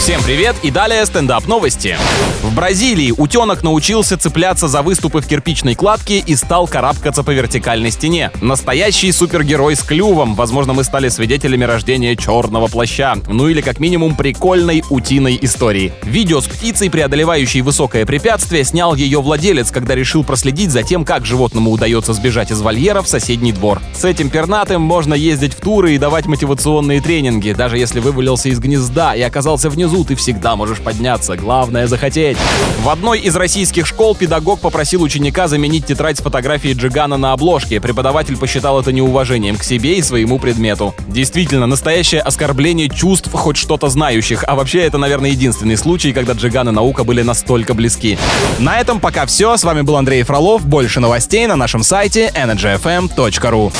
Всем привет и далее стендап новости. В Бразилии утенок научился цепляться за выступы в кирпичной кладке и стал карабкаться по вертикальной стене. Настоящий супергерой с клювом. Возможно, мы стали свидетелями рождения черного плаща. Ну или как минимум прикольной утиной истории. Видео с птицей, преодолевающей высокое препятствие, снял ее владелец, когда решил проследить за тем, как животному удается сбежать из вольера в соседний двор. С этим пернатым можно ездить в туры и давать мотивационные тренинги. Даже если вывалился из гнезда и оказался внизу, ты всегда можешь подняться. Главное захотеть. В одной из российских школ педагог попросил ученика заменить тетрадь с фотографией Джигана на обложке. Преподаватель посчитал это неуважением к себе и своему предмету. Действительно, настоящее оскорбление чувств хоть что-то знающих. А вообще, это, наверное, единственный случай, когда Джиган и наука были настолько близки. На этом пока все. С вами был Андрей Фролов. Больше новостей на нашем сайте energyfm.ru.